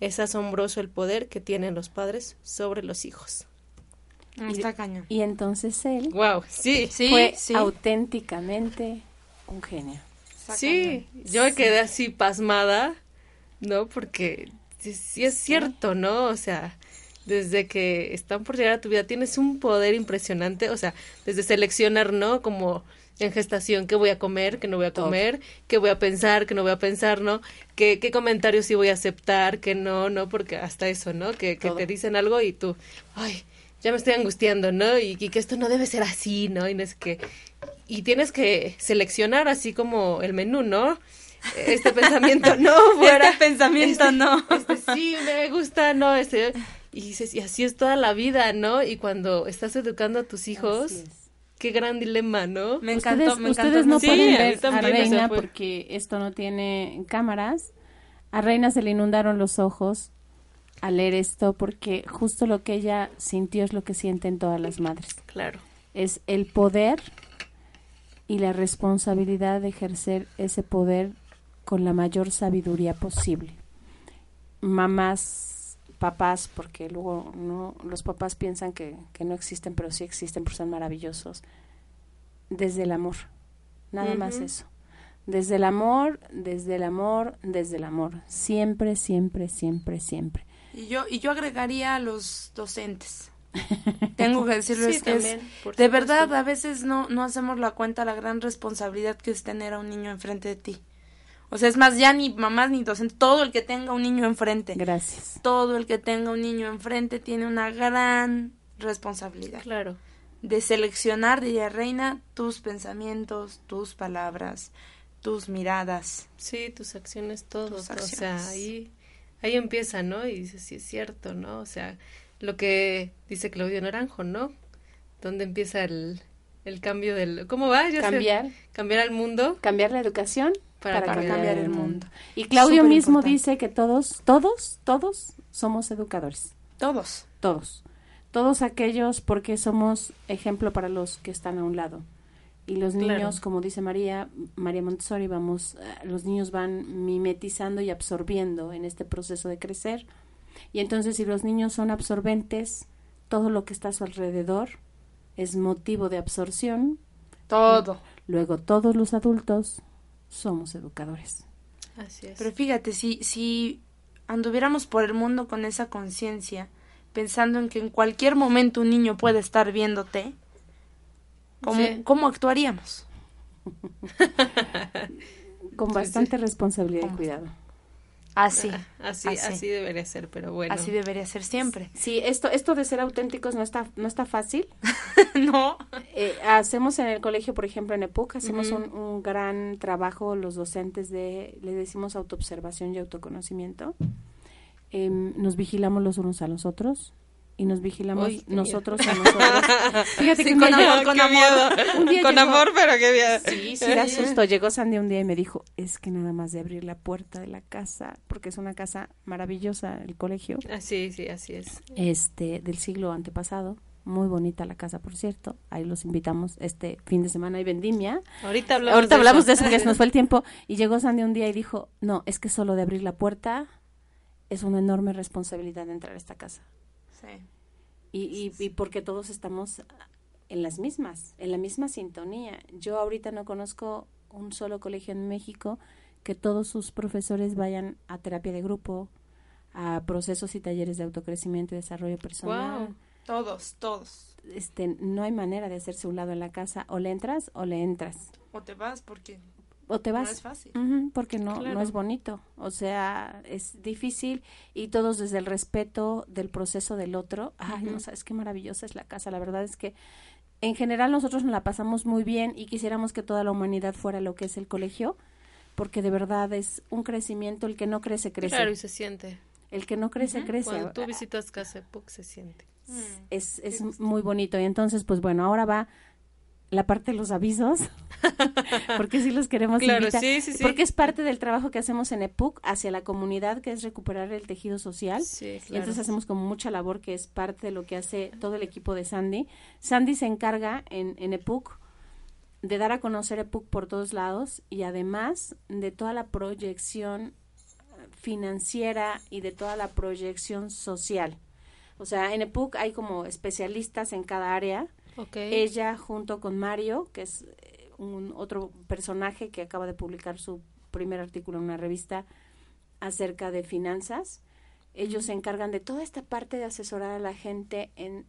Es asombroso el poder que tienen los padres sobre los hijos. Está cañón. Y entonces él Wow, sí. Sí, fue sí. auténticamente un genio. Está Sí, yo me quedé así pasmada, ¿no? Porque sí, sí es cierto, ¿no? O sea, desde que están por llegar a tu vida tienes un poder impresionante, o sea, desde seleccionar, ¿no? Como en gestación, qué voy a comer, qué no voy a Todo. comer, qué voy a pensar, qué no voy a pensar, ¿no? ¿Qué, qué comentarios sí voy a aceptar, qué no, ¿no? Porque hasta eso, ¿no? Que, que te dicen algo y tú, ay, ya me estoy angustiando, ¿no? Y, y que esto no debe ser así, ¿no? Y no es que... Y tienes que seleccionar así como el menú, ¿no? Este pensamiento no, fuera. Este pensamiento Este- no. Este sí, me gusta, no, este... Y dices, y así es toda la vida, ¿no? Y cuando estás educando a tus hijos, qué gran dilema, ¿no? Me encantó, ustedes, me encantó. ustedes no Sí, pueden a ver a sea, Reina porque esto no tiene cámaras. A Reina se le inundaron los ojos al leer esto porque justo lo que ella sintió es lo que sienten todas las madres. Claro. Es el poder y la responsabilidad de ejercer ese poder con la mayor sabiduría posible. Mamás, papás, porque luego no los papás piensan que, que no existen, pero sí existen, porque son maravillosos. Desde el amor, nada más eso. Desde el amor, desde el amor, desde el amor. Siempre, siempre, siempre, siempre. Y yo, y yo agregaría a los docentes. Tengo que decirles Sí, que también, de verdad a veces no, no hacemos la cuenta la gran responsabilidad que es tener a un niño enfrente de ti. O sea, es más, ya ni mamás ni docentes, todo el que tenga un niño enfrente, Gracias. todo el que tenga un niño enfrente tiene una gran responsabilidad Claro. de seleccionar, diría Reina, tus pensamientos, tus palabras, tus miradas. Sí, tus acciones, todo. Tus O sea, acciones. ahí, ahí empieza, ¿no? Y dices, sí es cierto, ¿no? O sea, lo que dice Claudio Naranjo, ¿no? ¿Dónde empieza el, el cambio del... ¿Cómo va? Ya sé. Cambiar. Cambiar al mundo. cambiar la educación Para para, cambiar cambiar, el mundo. mundo. Y Claudio Súper mismo importante. dice que todos, todos, todos somos educadores. Todos. Todos. Todos aquellos porque somos ejemplo para los que están a un lado. Y los Claro. niños, como dice María, María Montessori, vamos, eh, los niños van mimetizando y absorbiendo en este proceso de crecer. Y entonces si los niños son absorbentes, todo lo que está a su alrededor es motivo de absorción. Todo. Luego todos los adultos somos educadores. Así es. Pero fíjate, si, si anduviéramos por el mundo con esa conciencia, pensando en que en cualquier momento un niño puede estar viéndote, ¿cómo, Sí. ¿cómo actuaríamos? Con Sí, bastante responsabilidad y cuidado. Así. Así, así. así debería ser, pero bueno. Así debería ser siempre. Sí, esto, esto de ser auténticos no está, no está fácil. no. Eh, hacemos en el colegio, por ejemplo, en EPUC, hacemos un, un gran trabajo los docentes de, le decimos autoobservación y autoconocimiento. em, nos vigilamos los unos a los otros y nos vigilamos Uy, nosotros a nosotros. Fíjate que Sí, con amor, con amor. un día Con llegó- amor, pero qué bien. Sí, sí, da susto. Llegó Sandy un día y me dijo, es que nada más de abrir la puerta de la casa, porque es una casa maravillosa, el colegio, Ah, sí, sí, así es. este, del siglo antepasado. Muy bonita la casa, por cierto. Ahí los invitamos este fin de semana hay vendimia. Ahorita hablamos Ahorita de hablamos eso. de eso porque se nos fue el tiempo. Y llegó Sandy un día y dijo, no, es que solo de abrir la puerta es una enorme responsabilidad de entrar a esta casa. Sí. Y, y, y porque todos estamos en las mismas, en la misma sintonía. Yo ahorita no conozco un solo colegio en México que todos sus profesores vayan a terapia de grupo, a procesos y talleres de autocrecimiento y desarrollo personal. Todos, todos. Este, no hay manera de hacerse un lado en la casa, o le entras o le entras, O te vas porque o te no vas. es fácil. Porque no, no es bonito. O sea, es difícil y todos desde el respeto del proceso del otro. Ay, no sabes qué maravillosa es la casa. La verdad es que en general nosotros nos la pasamos muy bien y quisiéramos que toda la humanidad fuera lo que es el colegio, porque de verdad es un crecimiento. El que no crece, crece. Claro, y se siente. El que no crece, crece. Cuando tú visitas Casa Puc se siente. es, es muy bonito. Y entonces, pues bueno, ahora va la parte de los avisos, porque sí los queremos Claro, invitar, sí, sí, sí. porque es parte del trabajo que hacemos en EPUC hacia la comunidad, que es recuperar el tejido social. Y entonces hacemos como mucha labor que es parte de lo que hace todo el equipo de Sandy. Sandy se encarga en, en EPUC de dar a conocer EPUC por todos lados y además de toda la proyección financiera y de toda la proyección social. O sea, en EPUC hay como especialistas en cada área. Ok. Ella junto con Mario, que es eh, un otro personaje que acaba de publicar su primer artículo en una revista acerca de finanzas. Ellos se encargan de toda esta parte de asesorar a la gente en,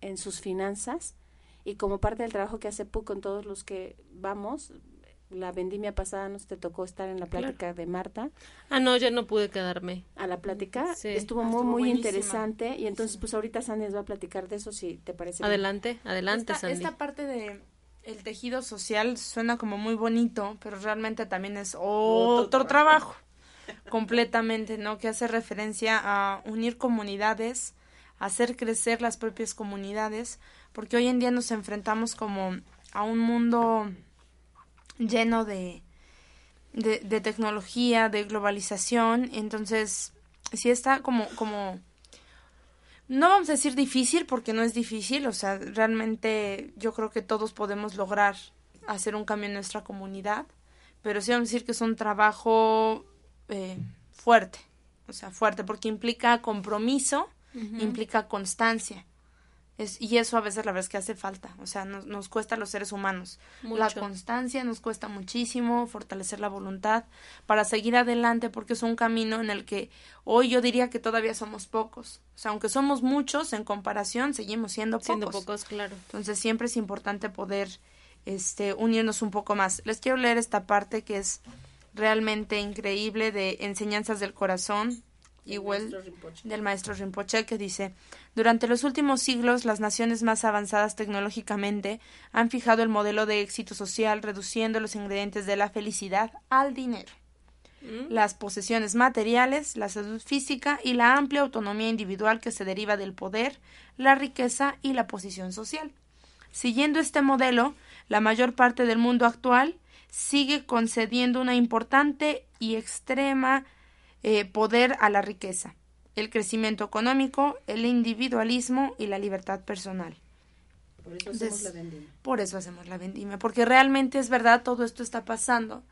en sus finanzas y como parte del trabajo que hace PUC con todos los que vamos, la vendimia pasada nos te tocó estar en la Claro. plática de Marta, Ah, no, ya no pude quedarme. a la plática, Sí. estuvo Ah, muy estuvo muy buenísima. interesante y entonces pues ahorita Sandy nos va a platicar de eso si te parece. bien. Adelante, adelante, esta, Sandy. esta parte de el tejido social suena como muy bonito, pero realmente también es otro, trabajo. completamente, ¿no? Que hace referencia a unir comunidades, hacer crecer las propias comunidades, porque hoy en día nos enfrentamos como a un mundo lleno de, de, de tecnología, de globalización, entonces sí está como, como no vamos a decir difícil porque no es difícil, o sea, realmente yo creo que todos podemos lograr hacer un cambio en nuestra comunidad, pero sí vamos a decir que es un trabajo eh, fuerte, o sea, fuerte porque implica compromiso, implica constancia. Es, y eso a veces la verdad es que hace falta, o sea, nos, nos cuesta a los seres humanos. La constancia nos cuesta muchísimo, fortalecer la voluntad para seguir adelante porque es un camino en el que hoy yo diría que todavía somos pocos. O sea, aunque somos muchos en comparación, seguimos siendo pocos. Siendo pocos, claro. Entonces siempre es importante poder este unirnos un poco más. Les quiero leer esta parte que es realmente increíble de Enseñanzas del Corazón igual del maestro Rinpoche que dice durante los últimos siglos las naciones más avanzadas tecnológicamente han fijado el modelo de éxito social reduciendo los ingredientes de la felicidad al dinero. Las posesiones materiales, la salud física y la amplia autonomía individual que se deriva del poder, la riqueza y la posición social. Siguiendo este modelo, la mayor parte del mundo actual sigue concediendo una importante y extrema eh, poder a la riqueza, el crecimiento económico, el individualismo y la libertad personal. Por eso hacemos la vendimia. Por eso hacemos la vendimia, porque realmente es verdad, todo esto está pasando.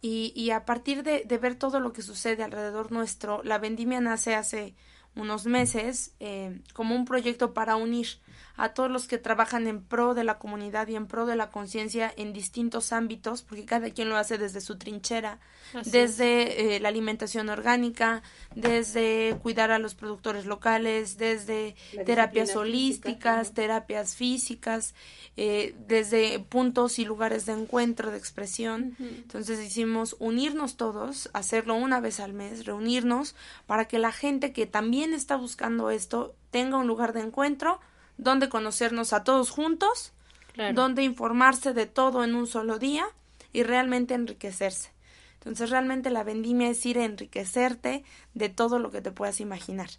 Y, y a partir de, de ver todo lo que sucede alrededor nuestro, la vendimia nace hace unos meses eh, como un proyecto para unir a todos los que trabajan en pro de la comunidad y en pro de la conciencia en distintos ámbitos, porque cada quien lo hace desde su trinchera, Así desde eh, la alimentación orgánica, desde cuidar a los productores locales, desde terapias holísticas, física, terapias físicas, eh, desde puntos y lugares de encuentro, de expresión. Entonces hicimos unirnos todos, hacerlo una vez al mes, reunirnos para que la gente que también está buscando esto tenga un lugar de encuentro donde conocernos a todos juntos, Claro. donde informarse de todo en un solo día y realmente enriquecerse. Entonces realmente la vendimia es ir a enriquecerte de todo lo que te puedas imaginar.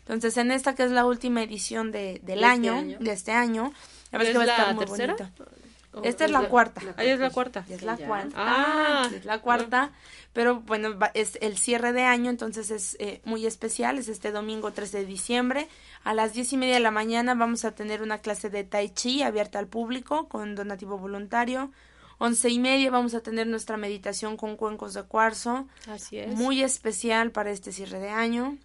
Entonces en esta que es la última edición de, del este año, año. de este año, la verdad ¿Es que va a la estar muy tercera? bonito. ¿O Esta es la cuarta. Ahí es la cuarta. Es la ya. cuarta. Ah. es la cuarta. Pero bueno, va- es el cierre de año, entonces es eh, muy especial. Es este domingo 13 de diciembre. A las diez y media de la mañana vamos a tener una clase de Tai Chi abierta al público con donativo voluntario. Once y media vamos a tener nuestra meditación con cuencos de cuarzo. Así es. Muy especial para este cierre de año.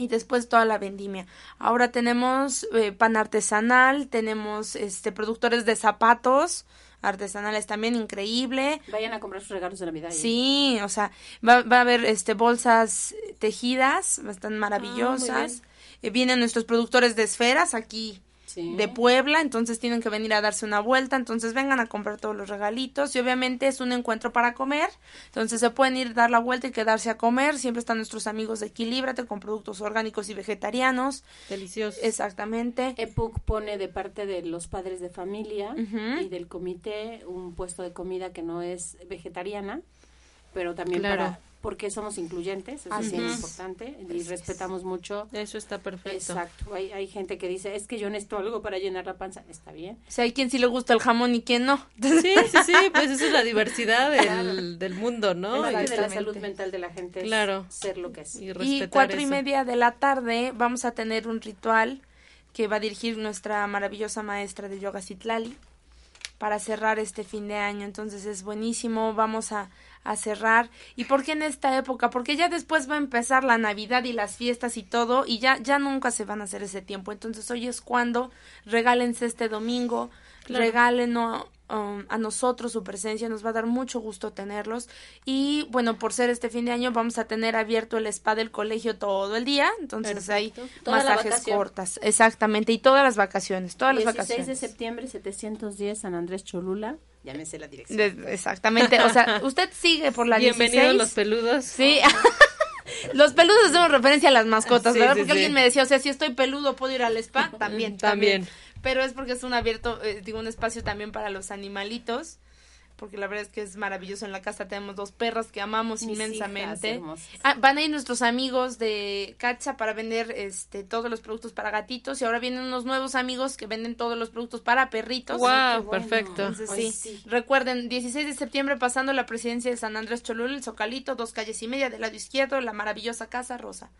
Y después toda la vendimia. Ahora tenemos eh, pan artesanal, tenemos este productores de zapatos artesanales también, increíble. Vayan a comprar sus regalos de Navidad. ¿eh? Sí, o sea, va, va a haber este bolsas tejidas, están maravillosas. Eh, vienen nuestros productores de esferas aquí Sí. de Puebla, entonces tienen que venir a darse una vuelta, entonces vengan a comprar todos los regalitos y obviamente es un encuentro para comer, entonces se pueden ir dar la vuelta y quedarse a comer, siempre están nuestros amigos de Equilíbrate con productos orgánicos y vegetarianos, Delicioso. exactamente. EPUC pone de parte de los padres de familia y del comité un puesto de comida que no es vegetariana, pero también Claro. para porque somos incluyentes, eso Así es bien es. importante y respetamos mucho. Eso está perfecto. Exacto. Hay, hay gente que dice, es que yo necesito algo para llenar la panza. Está bien. O sea, hay quien sí le gusta el jamón y quien no. Sí, sí, sí, pues esa es la diversidad del, del mundo, ¿no? Es parte de la salud mental de la gente es Claro. ser lo que es. Y Y cuatro y media de la tarde vamos a tener un ritual que va a dirigir nuestra maravillosa maestra de yoga Citlali para cerrar este fin de año. Entonces es buenísimo, vamos a, a cerrar. ¿Y por qué en esta época? Porque ya después va a empezar la Navidad y las fiestas y todo y ya, ya nunca se van a hacer ese tiempo. Entonces hoy es cuando regálense este domingo, Claro. regálenos um, a nosotros su presencia, nos va a dar mucho gusto tenerlos. Y bueno, por ser este fin de año vamos a tener abierto el spa del colegio todo el día, entonces hay Toda masajes cortas, exactamente, y todas las vacaciones, todas las 16 de vacaciones. septiembre, 710, San Andrés Cholula. Llámese la dirección. De- exactamente, o sea, usted sigue por la Bienvenidos 16. los peludos. Sí. Los peludos hacemos referencia a las mascotas, Sí, ¿verdad? sí, Porque sí. alguien me decía, o sea, si estoy peludo, ¿puedo ir al spa? También, También. también. Pero es porque es un abierto, eh, digo, un espacio también para los animalitos. Porque la verdad es que es maravilloso. En la casa tenemos dos perras que amamos Mis inmensamente. Ah, van a ir nuestros amigos de Cacha para vender este todos los productos para gatitos. Y ahora vienen unos nuevos amigos que venden todos los productos para perritos. Wow, bueno. perfecto. Entonces, sí. Recuerden, 16 de septiembre pasando la presidencia de San Andrés Cholula, el Zocalito, dos calles y media del lado izquierdo, la maravillosa Casa Rosa.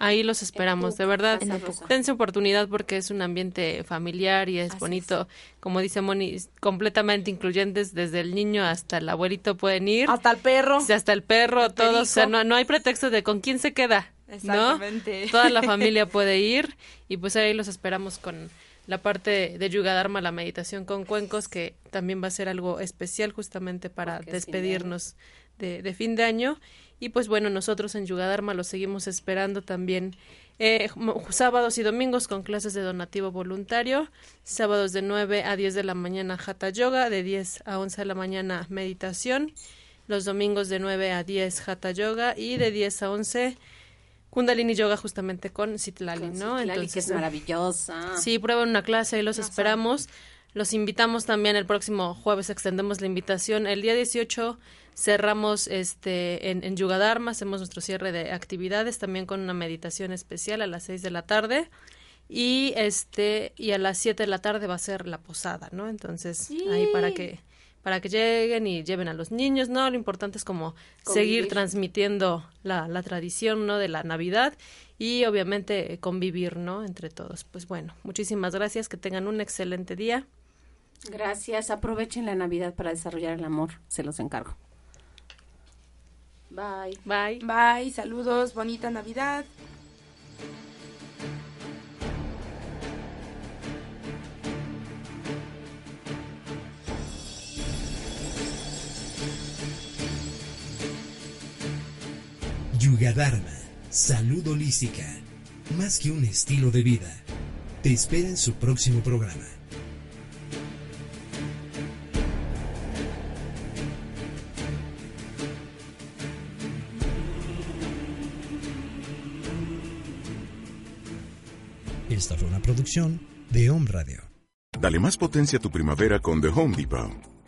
Ahí los esperamos, de verdad. Dense oportunidad porque es un ambiente familiar y es Así bonito. Como dice Moni, completamente incluyentes, desde el niño hasta el abuelito pueden ir. Hasta el perro. Sea, hasta el perro, El todos. O sea, no, no hay pretexto de con quién se queda. ¿no? Exactamente. Toda la familia puede ir y pues ahí los esperamos con la parte de Yuga Dharma, la meditación con cuencos, que también va a ser algo especial justamente para Porque despedirnos de, de fin de año. Y pues bueno, nosotros en Yuga Dharma los seguimos esperando también eh, sábados y domingos con clases de donativo voluntario, sábados de 9 a 10 de la mañana Hatha Yoga, de 10 a 11 de la mañana meditación, los domingos de 9 a 10 Hatha Yoga y de 10 a 11 Kundalini Yoga justamente con Citlali, Con ¿no? Citlali, que es maravillosa. Sí, prueben una clase y los esperamos. Los invitamos también el próximo jueves, extendemos la invitación. El día 18 cerramos este en, en Yuga Dharma, hacemos nuestro cierre de actividades también con una meditación especial a las 6 de la tarde. Y este y a las 7 de la tarde va a ser la posada, ¿no? Entonces, ahí para que para que lleguen y lleven a los niños, ¿no? Lo importante es como seguir transmitiendo la, la tradición, ¿no? De la Navidad y obviamente convivir, ¿no? Entre todos. Pues bueno, muchísimas gracias, que tengan un excelente día. Gracias. Aprovechen la Navidad para desarrollar el amor. Se los encargo. Bye. Bye. Bye, saludos, bonita Navidad. Yuga Dharma, salud holística, más que un estilo de vida. Te espera en su próximo programa. Esta fue una producción de Home Radio. Dale más potencia a tu primavera con The Home Depot.